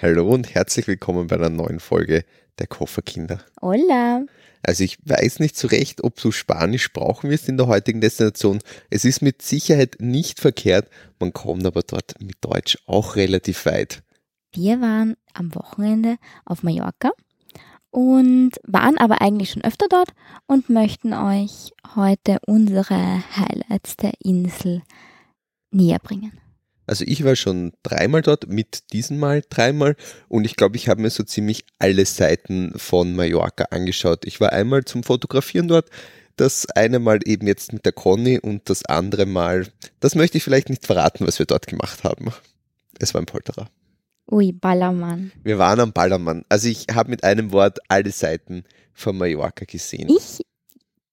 Hallo und herzlich willkommen bei einer neuen Folge der Kofferkinder. Hola. Also ich weiß nicht so recht, ob du Spanisch brauchen wirst in der heutigen Destination. Es ist mit Sicherheit nicht verkehrt, man kommt aber dort mit Deutsch auch relativ weit. Wir waren am Wochenende auf Mallorca und waren aber eigentlich schon öfter dort und möchten euch heute unsere Highlights der Insel näher bringen. Also ich war schon dreimal dort, mit diesem Mal dreimal und ich glaube, ich habe mir so ziemlich alle Seiten von Mallorca angeschaut. Ich war einmal zum Fotografieren dort, das eine Mal eben jetzt mit der Conny und das andere Mal, das möchte ich vielleicht nicht verraten, was wir dort gemacht haben. Es war ein Polterer. Ui, Ballermann. Wir waren am Ballermann. Also ich habe mit einem Wort alle Seiten von Mallorca gesehen. Ich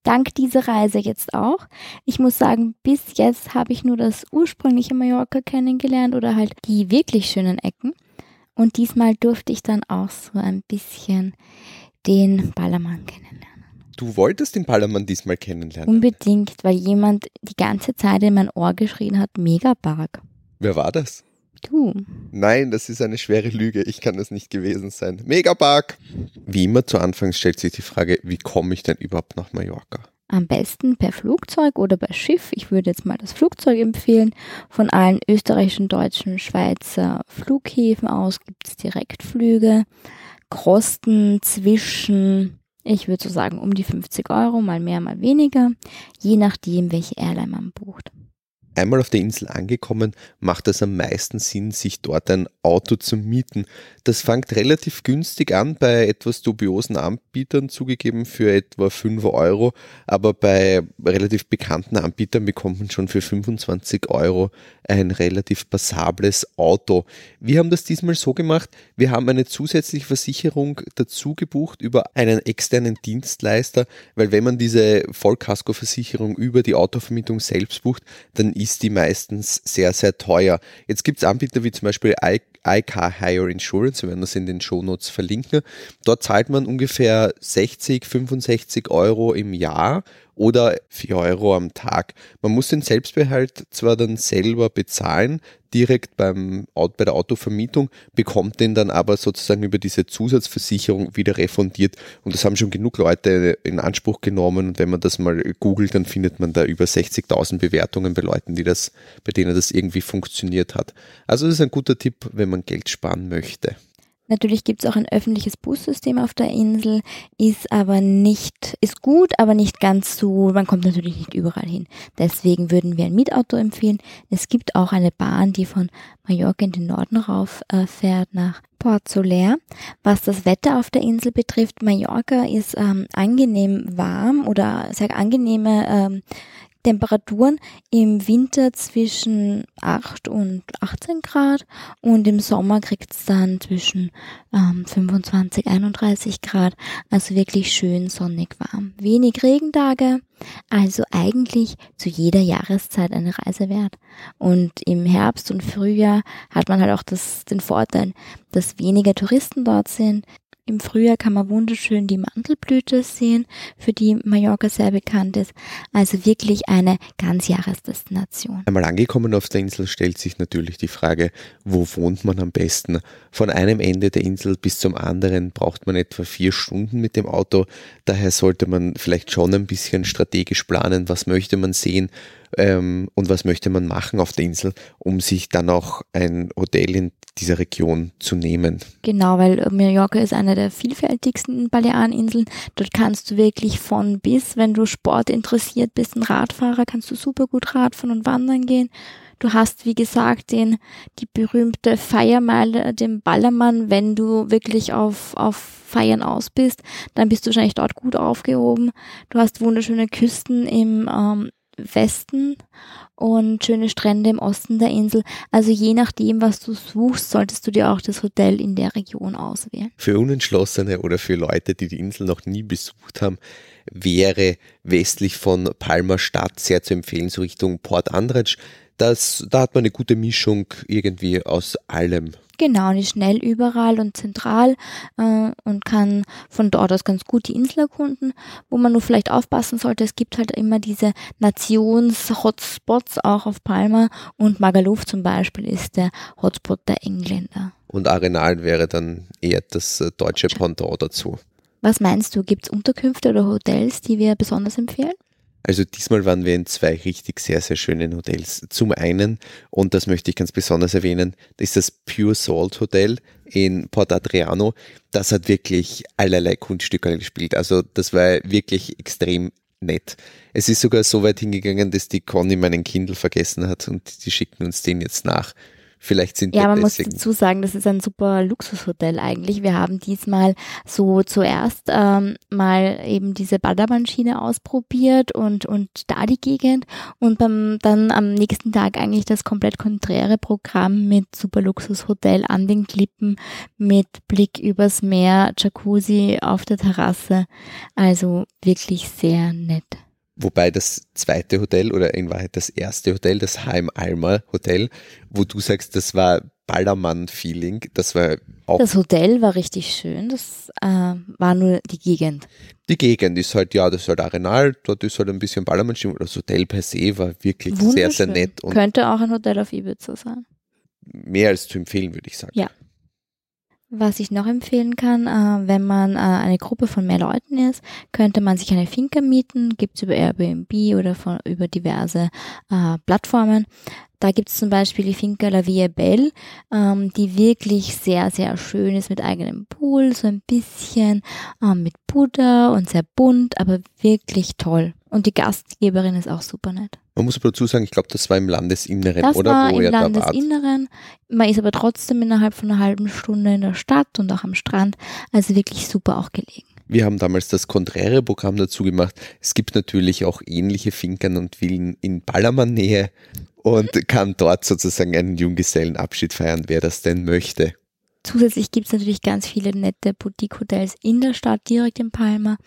dank dieser Reise jetzt auch. Ich muss sagen, bis jetzt habe ich nur das ursprüngliche Mallorca kennengelernt oder halt die wirklich schönen Ecken. Und diesmal durfte ich dann auch so ein bisschen den Ballermann kennenlernen. Du wolltest den Ballermann diesmal kennenlernen? Unbedingt, weil jemand die ganze Zeit in mein Ohr geschrien hat, Megapark. Wer war das? Du. Nein, das ist eine schwere Lüge. Ich kann das nicht gewesen sein. Megapark! Wie immer zu Anfang stellt sich die Frage, wie komme ich denn überhaupt nach Mallorca? Am besten per Flugzeug oder per Schiff. Ich würde jetzt mal das Flugzeug empfehlen. Von allen österreichischen, deutschen, Schweizer Flughäfen aus gibt es Direktflüge. Kosten zwischen, ich würde so sagen, um die 50 Euro, mal mehr, mal weniger, je nachdem, welche Airline man bucht. Einmal auf der Insel angekommen, macht es am meisten Sinn, sich dort ein Auto zu mieten. Das fängt relativ günstig an bei etwas dubiosen Anbietern, zugegeben für etwa 5 Euro, aber bei relativ bekannten Anbietern bekommt man schon für 25 Euro ein relativ passables Auto. Wir haben das diesmal so gemacht, wir haben eine zusätzliche Versicherung dazu gebucht über einen externen Dienstleister, weil wenn man diese Vollkaskoversicherung über die Autovermietung selbst bucht, dann die meistens sehr, sehr teuer. Jetzt gibt es Anbieter wie zum Beispiel iCar Hire Insurance, wir werden das in den Shownotes verlinken. Dort zahlt man ungefähr 60, 65 Euro im Jahr oder 4 Euro am Tag. Man muss den Selbstbehalt zwar dann selber bezahlen, direkt beim, bei der Autovermietung, bekommt den dann aber sozusagen über diese Zusatzversicherung wieder refundiert. Und das haben schon genug Leute in Anspruch genommen. Und wenn man das mal googelt, dann findet man da über 60.000 Bewertungen bei Leuten, die das, bei denen das irgendwie funktioniert hat. Also das ist ein guter Tipp, wenn man Geld sparen möchte. Natürlich gibt es auch ein öffentliches Bussystem auf der Insel, ist aber nicht, ist gut, aber nicht ganz so, man kommt natürlich nicht überall hin. Deswegen würden wir ein Mietauto empfehlen. Es gibt auch eine Bahn, die von Mallorca in den Norden rauf äh, fährt nach Port Soler. Was das Wetter auf der Insel betrifft, Mallorca ist ähm, angenehm warm oder sehr angenehme ähm, Temperaturen im Winter zwischen 8 und 18 Grad und im Sommer kriegt es dann zwischen ähm, 25, 31 Grad. Also wirklich schön sonnig warm. Wenig Regentage, also eigentlich zu jeder Jahreszeit eine Reise wert. Und im Herbst und Frühjahr hat man halt auch das, den Vorteil, dass weniger Touristen dort sind, im Frühjahr kann man wunderschön die Mandelblüte sehen, für die Mallorca sehr bekannt ist. Also wirklich eine Ganzjahresdestination. Einmal angekommen auf der Insel stellt sich natürlich die Frage, wo wohnt man am besten? Von einem Ende der Insel bis zum anderen braucht man etwa vier Stunden mit dem Auto. Daher sollte man vielleicht schon ein bisschen strategisch planen, was möchte man sehen ähm, und was möchte man machen auf der Insel, um sich dann auch ein Hotel in dieser Region zu nehmen. Genau, weil Mallorca ist eine der vielfältigsten Baleareninseln. Dort kannst du wirklich von bis, wenn du Sport interessiert bist, ein Radfahrer, kannst du super gut Radfahren und wandern gehen. Du hast, wie gesagt, den, die berühmte Feiermeile, den Ballermann. Wenn du wirklich auf, auf Feiern aus bist, dann bist du wahrscheinlich dort gut aufgehoben. Du hast wunderschöne Küsten im ähm, Westen und schöne Strände im Osten der Insel. Also je nachdem, was du suchst, solltest du dir auch das Hotel in der Region auswählen. Für Unentschlossene oder für Leute, die die Insel noch nie besucht haben, wäre westlich von Palma Stadt sehr zu empfehlen, so Richtung Port Andratsch. Das, da hat man eine gute Mischung irgendwie aus allem. Genau, und ist schnell überall und zentral äh, und kann von dort aus ganz gut die Insel erkunden. Wo man nur vielleicht aufpassen sollte, es gibt halt immer diese Nations-Hotspots auch auf Palma und Magaluf zum Beispiel ist der Hotspot der Engländer. Und Arenal wäre dann eher das äh, deutsche Pendant dazu. Was meinst du, gibt es Unterkünfte oder Hotels, die wir besonders empfehlen? Also diesmal waren wir in zwei richtig sehr, sehr schönen Hotels. Zum einen, und das möchte ich ganz besonders erwähnen, ist das Pure Salt Hotel in Port Adriano. Das hat wirklich allerlei Kunststücke gespielt. Also das war wirklich extrem nett. Es ist sogar so weit hingegangen, dass die Conny meinen Kindle vergessen hat und die schicken uns den jetzt nach. Vielleicht sind ja, man deswegen. muss dazu sagen, das ist ein super Luxushotel eigentlich. Wir haben diesmal so zuerst ähm, mal eben diese Ballermann-Schiene ausprobiert und, und da die Gegend und beim, dann am nächsten Tag eigentlich das komplett konträre Programm mit super Luxushotel an den Klippen mit Blick übers Meer, Jacuzzi auf der Terrasse. Also wirklich sehr nett. Wobei das zweite Hotel oder in Wahrheit das erste Hotel, das Heim Alma Hotel, wo du sagst, das war Ballermann-Feeling, das war auch. Das Hotel war richtig schön, das äh, war nur die Gegend. Die Gegend ist halt, ja, das ist halt Arenal, dort ist halt ein bisschen Ballermann-Stimmung. Das Hotel per se war wirklich sehr, sehr nett. Und Könnte auch ein Hotel auf Ibiza sein. Mehr als zu empfehlen, würde ich sagen. Ja. Was ich noch empfehlen kann, äh, wenn man äh, eine Gruppe von mehr Leuten ist, könnte man sich eine Finca mieten, gibt's über Airbnb oder von, über diverse äh, Plattformen. Da gibt's zum Beispiel die Finca La Via Belle, ähm, die wirklich sehr, sehr schön ist mit eigenem Pool, so ein bisschen ähm, mit Buddha und sehr bunt, aber wirklich toll. Und die Gastgeberin ist auch super nett. Man muss aber dazu sagen, ich glaube, das war im Landesinneren, das oder? War Wo im Landesinneren. Man ist aber trotzdem innerhalb von einer halben Stunde in der Stadt und auch am Strand. Also wirklich super auch gelegen. Wir haben damals das konträre Programm dazu gemacht. Es gibt natürlich auch ähnliche Finkern und Villen in Ballermann-Nähe und kann dort sozusagen einen Junggesellenabschied feiern, wer das denn möchte. Zusätzlich gibt es natürlich ganz viele nette Boutique-Hotels in der Stadt, direkt in Palma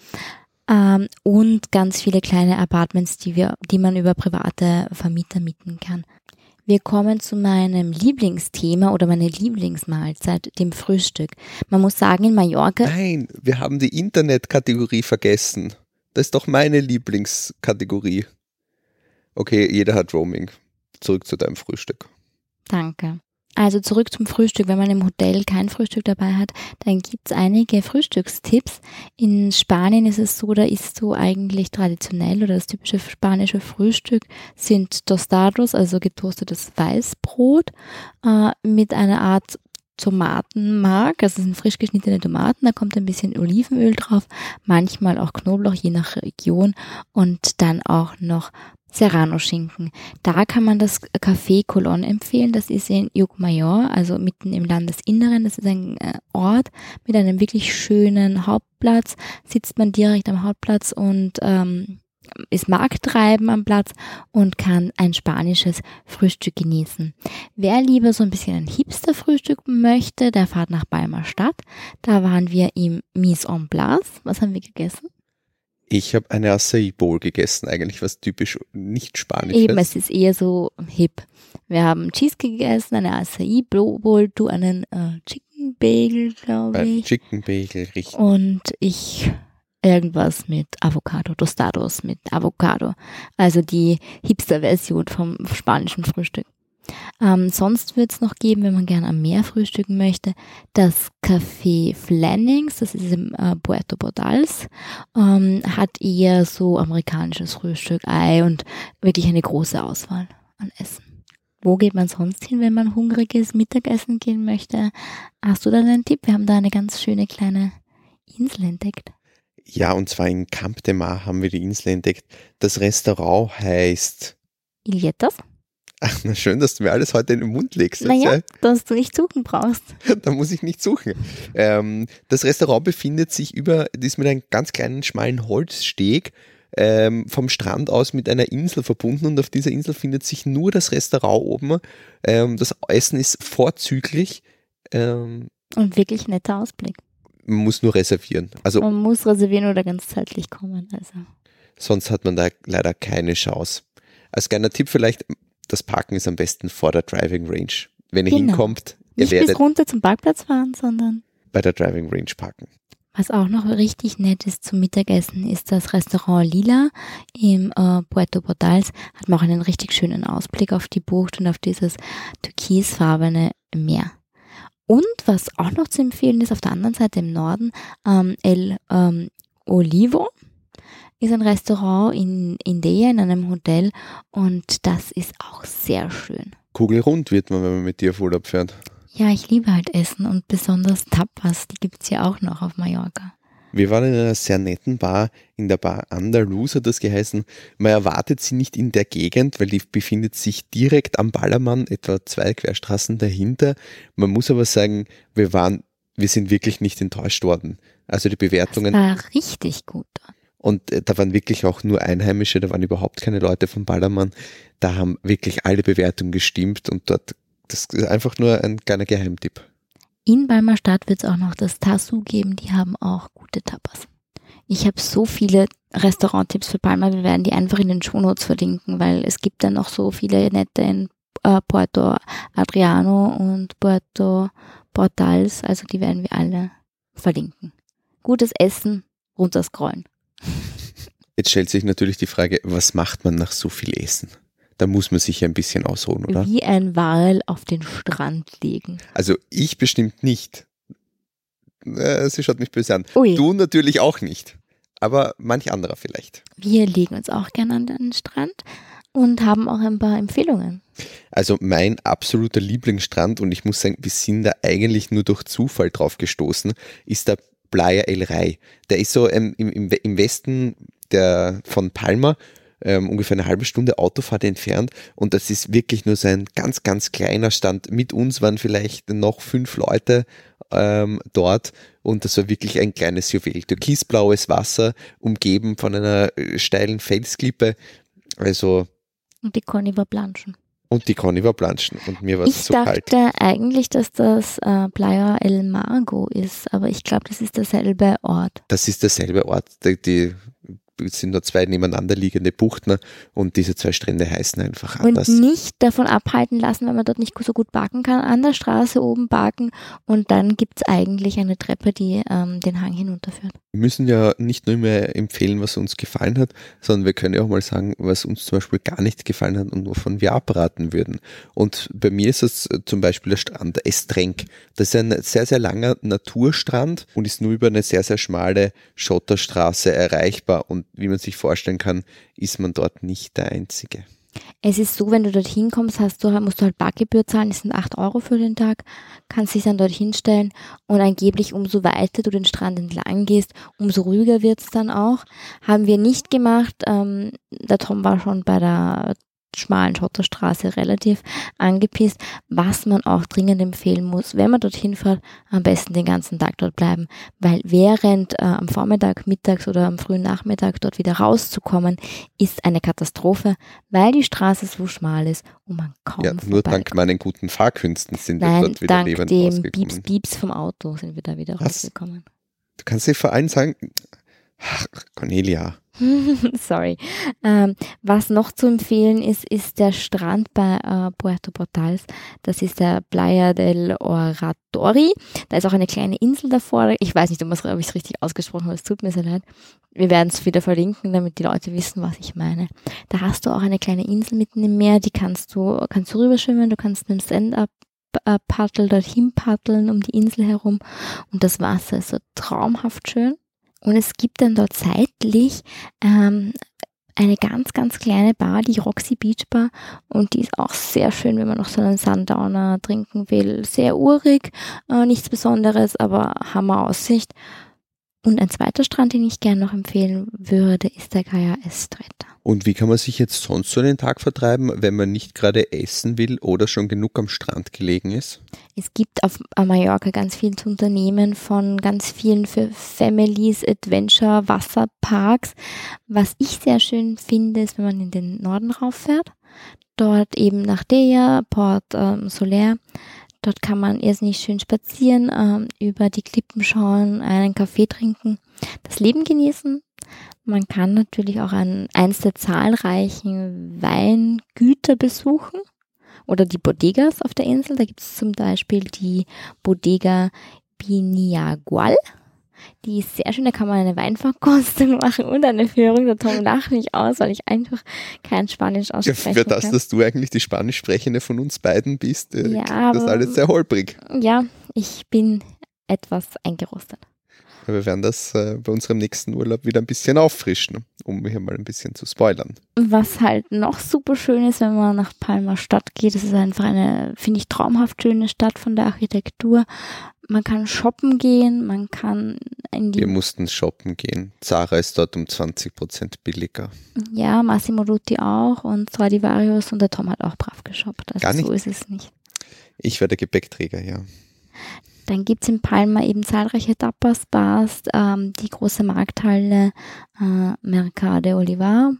ähm, und ganz viele kleine Apartments, die wir, die man über private Vermieter mieten kann. Wir kommen zu meinem Lieblingsthema oder meine Lieblingsmahlzeit, dem Frühstück. Man muss sagen, in Mallorca. Nein, wir haben die Internetkategorie vergessen. Das ist doch meine Lieblingskategorie. Okay, jeder hat Roaming. Zurück zu deinem Frühstück. Danke. Also zurück zum Frühstück. Wenn man im Hotel kein Frühstück dabei hat, dann gibt's einige Frühstückstipps. In Spanien ist es so, da ist so eigentlich traditionell oder das typische spanische Frühstück sind Tostados, also getoastetes Weißbrot äh, mit einer Art Tomatenmark, also sind frisch geschnittene Tomaten, da kommt ein bisschen Olivenöl drauf, manchmal auch Knoblauch, je nach Region und dann auch noch Serrano-Schinken. Da kann man das Café Colon empfehlen. Das ist in Yucmayor, also mitten im Landesinneren. Das ist ein äh, Ort mit einem wirklich schönen Hauptplatz. Sitzt man direkt am Hauptplatz und ähm, ist Markttreiben am Platz und kann ein spanisches Frühstück genießen. Wer lieber so ein bisschen ein Hipster-Frühstück möchte, der fahrt nach Balmer Stadt. Da waren wir im Mise en Place. Was haben wir gegessen? Ich habe eine Acai Bowl gegessen, eigentlich was typisch nicht spanisches. Eben, es ist eher so hip. Wir haben Cheese gegessen, eine Acai Bowl, du einen äh, Chicken Bagel, glaube ich. Chicken Bagel, richtig. Und ich irgendwas mit Avocado, Tostados mit Avocado. Also die Hipster-Version vom spanischen Frühstück. Ähm, sonst wird es noch geben, wenn man gerne am Meer frühstücken möchte, das Café Flannings, das ist im äh, Puerto Bordals, ähm, hat eher so amerikanisches Frühstück, Ei und wirklich eine große Auswahl an Essen. Wo geht man sonst hin, wenn man hungriges Mittagessen gehen möchte? Hast du da einen Tipp? Wir haben da eine ganz schöne kleine Insel entdeckt. Ja, und zwar in Camp de Mar haben wir die Insel entdeckt. Das Restaurant heißt Ilietas. Ach, na schön, dass du mir alles heute in den Mund legst. Naja, ja, dass du nicht suchen brauchst. da muss ich nicht suchen. Ähm, das Restaurant befindet sich über, das ist mit einem ganz kleinen, schmalen Holzsteg ähm, vom Strand aus mit einer Insel verbunden und auf dieser Insel findet sich nur das Restaurant oben. Ähm, das Essen ist vorzüglich. Ähm, und wirklich netter Ausblick. Man muss nur reservieren. Also, man muss reservieren oder ganz zeitlich kommen. Also. Sonst hat man da leider keine Chance. Als kleiner Tipp vielleicht, das Parken ist am besten vor der Driving Range. Wenn ihr Genau. hinkommt, ihr Nicht werdet bis runter zum Parkplatz fahren, sondern bei der Driving Range parken. Was auch noch richtig nett ist zum Mittagessen, ist das Restaurant Lila im äh, Puerto Portals. Hat man auch einen richtig schönen Ausblick auf die Bucht und auf dieses türkisfarbene Meer. Und was auch noch zu empfehlen ist, auf der anderen Seite im Norden, ähm, El ähm, Olivo ist ein Restaurant in Indea in einem Hotel und das ist auch sehr schön. Kugelrund wird man, wenn man mit dir auf Urlaub fährt. Ja, ich liebe halt Essen und besonders Tapas, die gibt's ja auch noch auf Mallorca. Wir waren in einer sehr netten Bar, in der Bar Andalus hat das geheißen. Man erwartet sie nicht in der Gegend, weil die befindet sich direkt am Ballermann, etwa zwei Querstraßen dahinter. Man muss aber sagen, wir waren, wir sind wirklich nicht enttäuscht worden. Also die Bewertungen War richtig gut dort. Und äh, da waren wirklich auch nur Einheimische, da waren überhaupt keine Leute vom Ballermann. Da haben wirklich alle Bewertungen gestimmt und dort, das ist einfach nur ein kleiner Geheimtipp. In Balmer Stadt wird es auch noch das Tassu geben, die haben auch gute Tapas. Ich habe so viele Restauranttipps für Palma, wir werden die einfach in den Shownotes verlinken, weil es gibt dann noch so viele nette in äh, Puerto Adriano und Puerto Portals, also die werden wir alle verlinken. Gutes Essen, runterscrollen. Jetzt stellt sich natürlich die Frage, was macht man nach so viel Essen? Da muss man sich ja ein bisschen ausruhen, oder? Wie ein Wal auf den Strand legen. Also ich bestimmt nicht. Äh, sie schaut mich böse an. Ui. Du natürlich auch nicht. Aber manch anderer vielleicht. Wir legen uns auch gerne an den Strand und haben auch ein paar Empfehlungen. Also mein absoluter Lieblingsstrand, und ich muss sagen, wir sind da eigentlich nur durch Zufall drauf gestoßen, ist der Playa El Rey. Der ist so ähm, im, im, im Westen der, von Palma, ähm, ungefähr eine halbe Stunde Autofahrt entfernt. Und das ist wirklich nur so ein ganz, ganz kleiner Stand. Mit uns waren vielleicht noch fünf Leute ähm, dort und das war wirklich ein kleines Juwel. Türkisblaues Wasser, umgeben von einer äh, steilen Felsklippe. Also, Und die Conny war planschen. Und die Conny war planschen und mir war Ich es so kalt. dachte eigentlich, dass das äh, Playa El Mago ist, aber ich glaube, das ist derselbe Ort. Das ist derselbe Ort. Die, die sind nur zwei nebeneinander liegende Buchten und diese zwei Strände heißen einfach Und anders. nicht davon abhalten lassen, wenn man dort nicht so gut parken kann, an der Straße oben parken und dann gibt's eigentlich eine Treppe, die ähm, den Hang hinunterführt. Wir müssen ja nicht nur mehr empfehlen, was uns gefallen hat, sondern wir können ja auch mal sagen, was uns zum Beispiel gar nicht gefallen hat und wovon wir abraten würden. Und bei mir ist es äh, zum Beispiel der Strand Estrenk. Das ist ein sehr, sehr langer Naturstrand und ist nur über eine sehr, sehr schmale Schotterstraße erreichbar. Und wie man sich vorstellen kann, ist man dort nicht der Einzige. Es ist so, wenn du dorthin kommst, hast du, musst du halt Parkgebühr zahlen, das sind 8 Euro für den Tag, kannst dich dann dorthin stellen und angeblich umso weiter du den Strand entlang gehst, umso ruhiger wird's dann auch. Haben wir nicht gemacht, ähm, der Tom war schon bei der schmalen Schotterstraße relativ angepisst, was man auch dringend empfehlen muss, wenn man dorthin fährt, am besten den ganzen Tag dort bleiben, weil während äh, am Vormittag, mittags oder am frühen Nachmittag dort wieder rauszukommen, ist eine Katastrophe, weil die Straße so schmal ist und man kaum Ja, nur dank meinen guten Fahrkünsten sind wir Nein, dort wieder dank lebend dem. Bieps Bieps vom Auto sind wir da wieder Was? rausgekommen. Du kannst dir vor allem sagen, ach, Cornelia, Sorry. Ähm, was noch zu empfehlen ist, ist der Strand bei äh, Puerto Portals. Das ist der Playa del Oratori. Da ist auch eine kleine Insel davor. Ich weiß nicht, ob ich es richtig ausgesprochen habe. Es tut mir sehr leid. Wir werden es wieder verlinken, damit die Leute wissen, was ich meine. Da hast du auch eine kleine Insel mitten im Meer. Die kannst du kannst du rüberschwimmen. Du kannst mit dem Stand-up äh, dorthin paddeln um die Insel herum. Und das Wasser ist so traumhaft schön. Und es gibt dann dort seitlich ähm, eine ganz, ganz kleine Bar, die Roxy Beach Bar. Und die ist auch sehr schön, wenn man noch so einen Sundowner trinken will. Sehr urig, äh, nichts Besonderes, aber Hammer Aussicht. Und ein zweiter Strand, den ich gerne noch empfehlen würde, ist der Gaia Estreta. Und wie kann man sich jetzt sonst so den Tag vertreiben, wenn man nicht gerade essen will oder schon genug am Strand gelegen ist? Es gibt auf Mallorca ganz viel zu unternehmen von ganz vielen für Families, Adventure, Wasserparks. Was ich sehr schön finde, ist, wenn man in den Norden rauffährt. Dort eben nach Deja, Port ähm, Solaire. Dort kann man irrsinnig schön spazieren, ähm, über die Klippen schauen, einen Kaffee trinken, das Leben genießen. Man kann natürlich auch ein, eins der zahlreichen Weingüter besuchen oder die Bodegas auf der Insel. Da gibt es zum Beispiel die Bodega Biniagual. Die ist sehr schön, da kann man eine Weinverkostung machen und eine Führung. Der Tom lacht mich aus, weil ich einfach kein Spanisch ausspreche. Für das, dass du eigentlich die Spanisch sprechende von uns beiden bist, äh, ja, das alles sehr holprig. Ja, ich bin etwas eingerostet. Wir werden das äh, bei unserem nächsten Urlaub wieder ein bisschen auffrischen, um hier mal ein bisschen zu spoilern. Was halt noch super schön ist, wenn man nach Palma Stadt geht, es ist einfach eine, finde ich, traumhaft schöne Stadt von der Architektur. Man kann shoppen gehen, man kann in die. Wir mussten shoppen gehen. Zara ist dort um 20 Prozent billiger. Ja, Massimo Dutti auch und Stradivarius und der Tom hat auch brav geshoppt. Also Gar nicht. so ist es nicht. Ich werde Gepäckträger, ja. Dann gibt es in Palma eben zahlreiche Tapas-Bars, ähm, die große Markthalle äh, Mercade Olivar.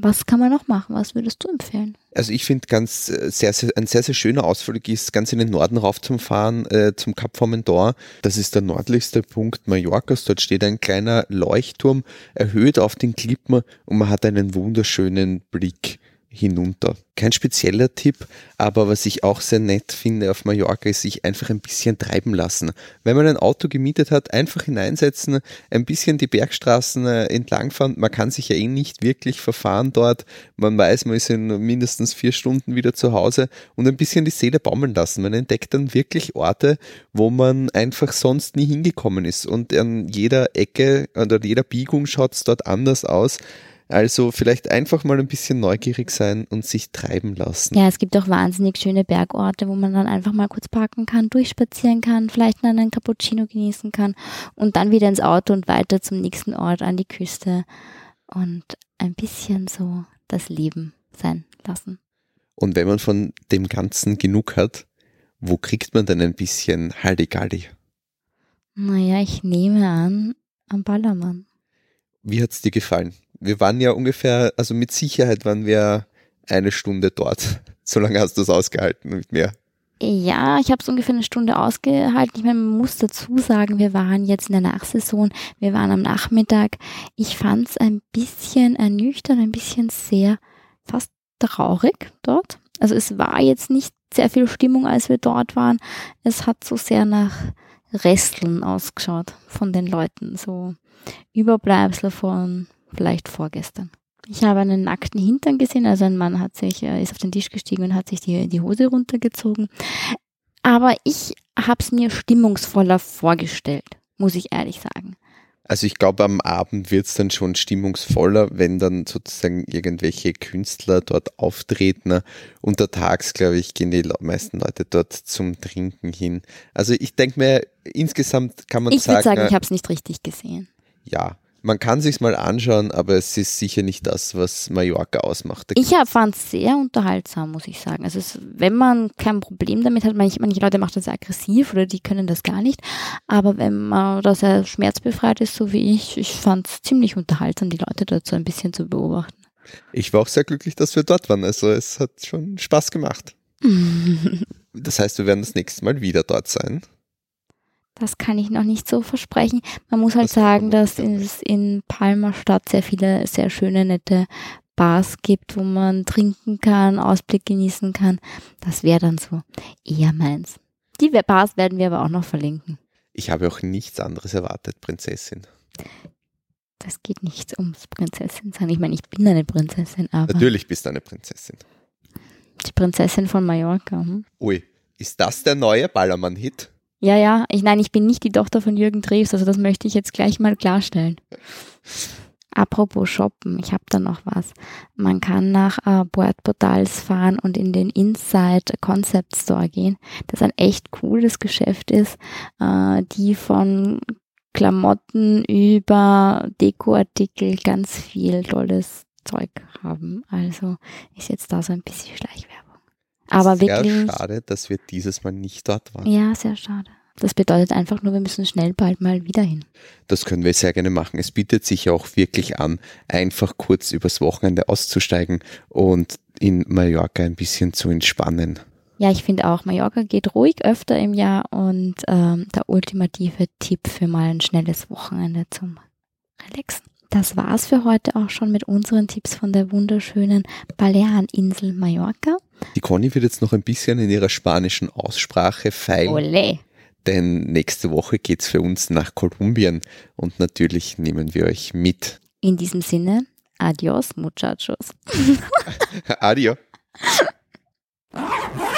Was kann man noch machen? Was würdest du empfehlen? Also ich finde ganz äh, sehr, sehr, ein sehr, sehr schöner Ausflug ist, ganz in den Norden rauf zum Fahren, äh, zum Cap Formentor. Das ist der nördlichste Punkt Mallorcas. Dort steht ein kleiner Leuchtturm, erhöht auf den Klippen und man hat einen wunderschönen Blick hinunter. Kein spezieller Tipp, aber was ich auch sehr nett finde auf Mallorca ist sich einfach ein bisschen treiben lassen. Wenn man ein Auto gemietet hat, einfach hineinsetzen, ein bisschen die Bergstraßen äh, entlangfahren. Man kann sich ja eh nicht wirklich verfahren dort. Man weiß, man ist in mindestens vier Stunden wieder zu Hause und ein bisschen die Seele baumeln lassen. Man entdeckt dann wirklich Orte, wo man einfach sonst nie hingekommen ist und an jeder Ecke oder jeder Biegung schaut es dort anders aus. Also vielleicht einfach mal ein bisschen neugierig sein und sich treiben lassen. Ja, es gibt auch wahnsinnig schöne Bergorte, wo man dann einfach mal kurz parken kann, durchspazieren kann, vielleicht mal einen Cappuccino genießen kann und dann wieder ins Auto und weiter zum nächsten Ort an die Küste und ein bisschen so das Leben sein lassen. Und wenn man von dem Ganzen genug hat, wo kriegt man denn ein bisschen Halligalli? Naja, ich nehme an, am Ballermann. Wie hat's dir gefallen? Wir waren ja ungefähr, also mit Sicherheit waren wir eine Stunde dort. So lange hast du es ausgehalten mit mir. Ja, ich habe es ungefähr eine Stunde ausgehalten. Ich meine, man muss dazu sagen, wir waren jetzt in der Nachsaison, wir waren am Nachmittag. Ich fand es ein bisschen ernüchternd, ein bisschen sehr fast traurig dort. Also es war jetzt nicht sehr viel Stimmung, als wir dort waren. Es hat so sehr nach Resteln ausgeschaut von den Leuten, so Überbleibsel von vielleicht vorgestern. Ich habe einen nackten Hintern gesehen, also ein Mann hat sich, ist auf den Tisch gestiegen und hat sich die, die Hose runtergezogen. Aber ich habe es mir stimmungsvoller vorgestellt, muss ich ehrlich sagen. Also ich glaube, am Abend wird es dann schon stimmungsvoller, wenn dann sozusagen irgendwelche Künstler dort auftreten. Untertags, glaube ich, gehen die meisten Leute dort zum Trinken hin. Also ich denke mir, insgesamt kann man ich sagen. Ich würde sagen, ich habe es nicht richtig gesehen. Ja, man kann sich's mal anschauen, aber es ist sicher nicht das, was Mallorca ausmacht. Ich fand es sehr unterhaltsam, muss ich sagen. Also es, wenn man kein Problem damit hat, manche, manche Leute machen das aggressiv oder die können das gar nicht, aber wenn man da sehr schmerzbefreit ist, so wie ich, ich fand es ziemlich unterhaltsam, die Leute dazu ein bisschen zu beobachten. Ich war auch sehr glücklich, dass wir dort waren. Also es hat schon Spaß gemacht. das heißt, wir werden das nächste Mal wieder dort sein. Das kann ich noch nicht so versprechen. Man muss halt das sagen, dass es in Palma Stadt sehr viele sehr schöne, nette Bars gibt, wo man trinken kann, Ausblick genießen kann. Das wäre dann so eher meins. Die Bars werden wir aber auch noch verlinken. Ich habe auch nichts anderes erwartet, Prinzessin. Das geht nicht ums Prinzessin sein. Ich meine, ich bin eine Prinzessin, aber. Natürlich bist du eine Prinzessin. Die Prinzessin von Mallorca. Hm? Ui, ist das der neue Ballermann-Hit? Ja, ja, ich, nein, ich bin nicht die Tochter von Jürgen Drews, also das möchte ich jetzt gleich mal klarstellen. Apropos Shoppen, ich habe da noch was. Man kann nach äh, Board Portals fahren und in den Inside Concept Store gehen, das ein echt cooles Geschäft ist, äh, die von Klamotten über Dekoartikel ganz viel tolles Zeug haben. Also ist jetzt da so ein bisschen Schleichwerbung. Aber sehr wirklich. schade, dass wir dieses Mal nicht dort waren. Ja, sehr schade. Das bedeutet einfach nur, wir müssen schnell bald mal wieder hin. Das können wir sehr gerne machen. Es bietet sich auch wirklich an, einfach kurz übers Wochenende auszusteigen und in Mallorca ein bisschen zu entspannen. Ja, ich finde auch, Mallorca geht ruhig öfter im Jahr und ähm, der ultimative Tipp für mal ein schnelles Wochenende zum Relaxen. das war's für heute auch schon mit unseren Tipps von der wunderschönen Baleareninsel Mallorca. Die Conny wird jetzt noch ein bisschen in ihrer spanischen Aussprache feilen. Ole. Denn nächste Woche geht's für uns nach Kolumbien und natürlich nehmen wir euch mit. In diesem Sinne, adios, muchachos. Adios.